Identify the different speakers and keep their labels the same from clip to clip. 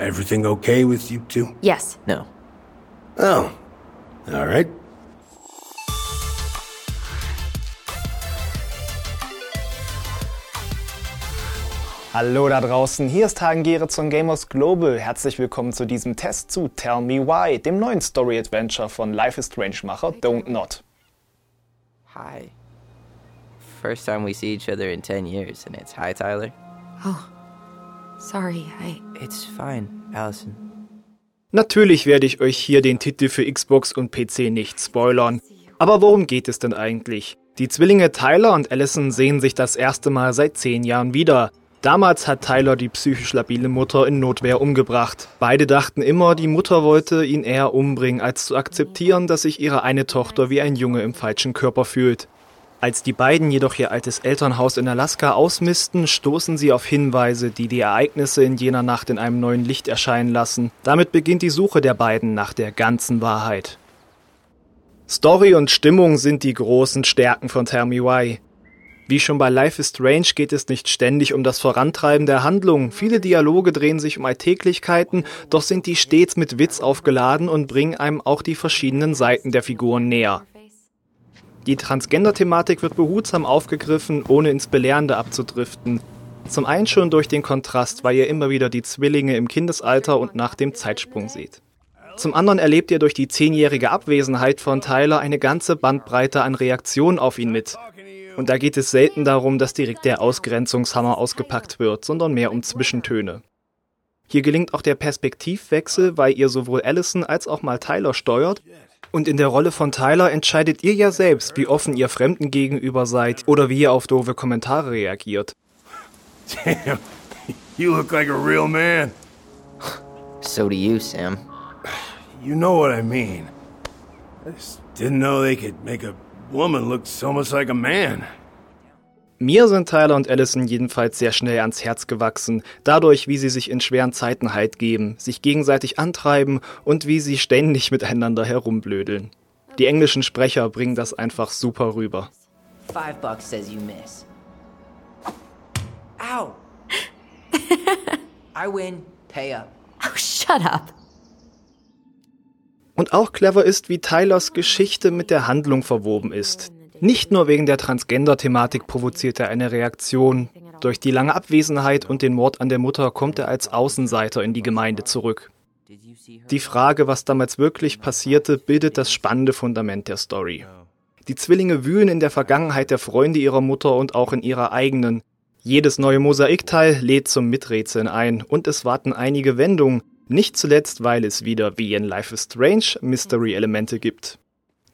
Speaker 1: Everything okay with you two?
Speaker 2: Yes.
Speaker 3: No.
Speaker 1: Oh, all right.
Speaker 4: Hallo da draußen, hier ist Hagen Geretz von Gamers Global. Herzlich willkommen zu diesem Test zu Tell Me Why, dem neuen Story-Adventure von Life is Strange-Macher Don't Not.
Speaker 3: Hi. First time we see each other in 10 years, and it's hi, Tyler.
Speaker 2: Sorry, I.
Speaker 3: It's fine, Allison.
Speaker 4: Natürlich werde ich euch hier den Titel für Xbox und PC nicht spoilern. Aber worum geht es denn eigentlich? Die Zwillinge Tyler und Allison sehen sich das erste Mal seit zehn Jahren wieder. Damals hat Tyler die psychisch labile Mutter in Notwehr umgebracht. Beide dachten immer, die Mutter wollte ihn eher umbringen, als zu akzeptieren, dass sich ihre eine Tochter wie ein Junge im falschen Körper fühlt. Als die beiden jedoch ihr altes Elternhaus in Alaska ausmisten, stoßen sie auf Hinweise, die die Ereignisse in jener Nacht in einem neuen Licht erscheinen lassen. Damit beginnt die Suche der beiden nach der ganzen Wahrheit. Story und Stimmung sind die großen Stärken von Tell Me Why. Wie schon bei Life is Strange geht es nicht ständig um das Vorantreiben der Handlung. Viele Dialoge drehen sich um Alltäglichkeiten, doch sind die stets mit Witz aufgeladen und bringen einem auch die verschiedenen Seiten der Figuren näher. Die Transgender-Thematik wird behutsam aufgegriffen, ohne ins Belehrende abzudriften. Zum einen schon durch den Kontrast, weil ihr immer wieder die Zwillinge im Kindesalter und nach dem Zeitsprung seht. Zum anderen erlebt ihr durch die zehnjährige Abwesenheit von Tyler eine ganze Bandbreite an Reaktionen auf ihn mit. Und da geht es selten darum, dass direkt der Ausgrenzungshammer ausgepackt wird, sondern mehr um Zwischentöne. Hier gelingt auch der Perspektivwechsel, weil ihr sowohl Allison als auch mal Tyler steuert. Und in der Rolle von Tyler entscheidet ihr ja selbst, wie offen ihr Fremden gegenüber seid oder wie ihr auf doofe Kommentare reagiert.
Speaker 1: Damn, you look like a real man.
Speaker 3: So do you, Sam.
Speaker 1: You know what I mean. I just didn't know they could make a woman look so much like a man.
Speaker 4: Mir sind Tyler und Allison jedenfalls sehr schnell ans Herz gewachsen, dadurch, wie sie sich in schweren Zeiten Halt geben, sich gegenseitig antreiben und wie sie ständig miteinander herumblödeln. Die englischen Sprecher bringen das einfach super rüber.
Speaker 3: Five bucks says you miss. Ow! I win. Pay up.
Speaker 2: Oh, shut up.
Speaker 4: Und auch clever ist, wie Tylers Geschichte mit der Handlung verwoben ist. Nicht nur wegen der Transgender-Thematik provoziert er eine Reaktion. Durch die lange Abwesenheit und den Mord an der Mutter kommt er als Außenseiter in die Gemeinde zurück. Die Frage, was damals wirklich passierte, bildet das spannende Fundament der Story. Die Zwillinge wühlen in der Vergangenheit der Freunde ihrer Mutter und auch in ihrer eigenen. Jedes neue Mosaikteil lädt zum Miträtseln ein und es warten einige Wendungen, nicht zuletzt, weil es wieder wie in Life is Strange Mystery-Elemente gibt.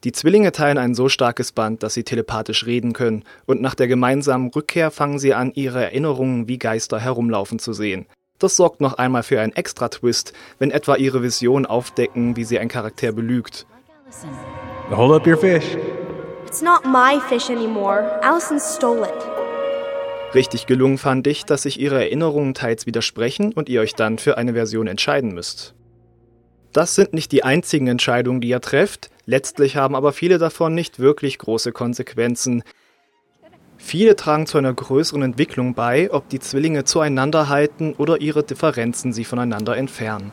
Speaker 4: Die Zwillinge teilen ein so starkes Band, dass sie telepathisch reden können, und nach der gemeinsamen Rückkehr fangen sie an, ihre Erinnerungen wie Geister herumlaufen zu sehen. Das sorgt noch einmal für einen Extra-Twist, wenn etwa ihre Visionen aufdecken, wie sie ein Charakter belügt.
Speaker 5: Hold up your fish.
Speaker 6: It's not my fish anymore. Allison stole it.
Speaker 4: Richtig gelungen fand ich, dass sich ihre Erinnerungen teils widersprechen und ihr euch dann für eine Version entscheiden müsst. Das sind nicht die einzigen Entscheidungen, die ihr trefft, letztlich haben aber viele davon nicht wirklich große Konsequenzen. Viele tragen zu einer größeren Entwicklung bei, ob die Zwillinge zueinander halten oder ihre Differenzen sie voneinander entfernen.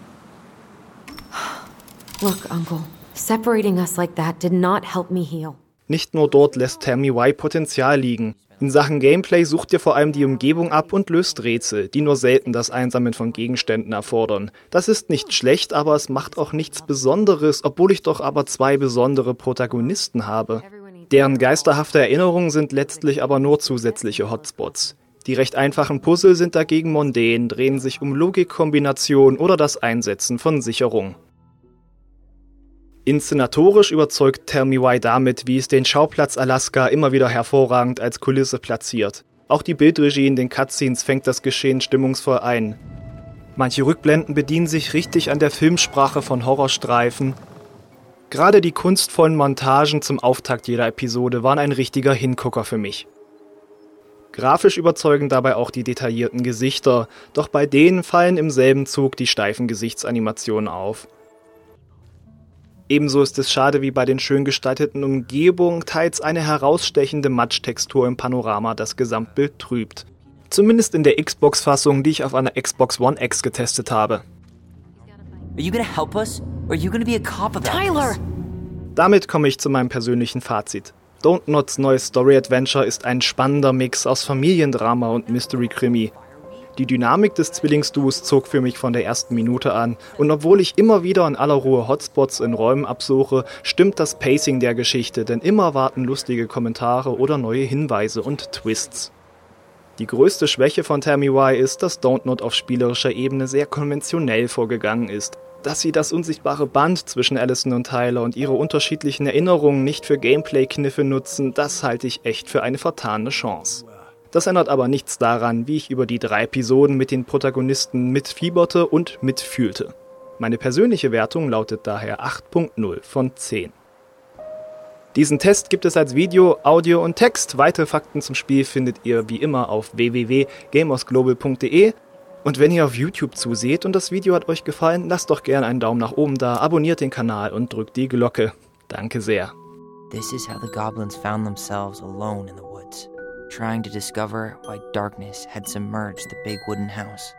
Speaker 2: Look, Uncle, separating us like that did not help me heal.
Speaker 4: Nicht nur dort lässt Me Why Potenzial liegen. In Sachen Gameplay sucht ihr vor allem die Umgebung ab und löst Rätsel, die nur selten das Einsammeln von Gegenständen erfordern. Das ist nicht schlecht, aber es macht auch nichts Besonderes, obwohl ich doch aber zwei besondere Protagonisten habe. Deren geisterhafte Erinnerungen sind letztlich aber nur zusätzliche Hotspots. Die recht einfachen Puzzle sind dagegen mondän, drehen sich um Logikkombination oder das Einsetzen von Sicherung. Inszenatorisch überzeugt Tell Me Why damit, wie es den Schauplatz Alaska immer wieder hervorragend als Kulisse platziert. Auch die Bildregie in den Cutscenes fängt das Geschehen stimmungsvoll ein. Manche Rückblenden bedienen sich richtig an der Filmsprache von Horrorstreifen. Gerade die kunstvollen Montagen zum Auftakt jeder Episode waren ein richtiger Hingucker für mich. Grafisch überzeugen dabei auch die detaillierten Gesichter, doch bei denen fallen im selben Zug die steifen Gesichtsanimationen auf. Ebenso ist es schade wie bei den schön gestalteten Umgebungen teils eine herausstechende Matschtextur im Panorama das Gesamtbild trübt. Zumindest in der Xbox-Fassung, die ich auf einer Xbox One X getestet habe. Damit komme ich zu meinem persönlichen Fazit. Don't Nots neues Story Adventure ist ein spannender Mix aus Familiendrama und Mystery-Krimi. Die Dynamik des Zwillingsduos zog für mich von der ersten Minute an, und obwohl ich immer wieder in aller Ruhe Hotspots in Räumen absuche, stimmt das Pacing der Geschichte, denn immer warten lustige Kommentare oder neue Hinweise und Twists. Die größte Schwäche von Tammy Y ist, dass Don't Not auf spielerischer Ebene sehr konventionell vorgegangen ist. Dass sie das unsichtbare Band zwischen Allison und Tyler und ihre unterschiedlichen Erinnerungen nicht für Gameplay-Kniffe nutzen, das halte ich echt für eine vertane Chance. Das ändert aber nichts daran, wie ich über die drei Episoden mit den Protagonisten mitfieberte und mitfühlte. Meine persönliche Wertung lautet daher 8.0 von 10. Diesen Test gibt es als Video, Audio und Text. Weitere Fakten zum Spiel findet ihr wie immer auf www.gamersglobal.de. Und wenn ihr auf YouTube zuseht und das Video hat euch gefallen, lasst doch gerne einen Daumen nach oben da, abonniert den Kanal und drückt die Glocke. Danke sehr.
Speaker 7: This is how the goblins found themselves alone in the trying to discover why darkness had submerged the big wooden house.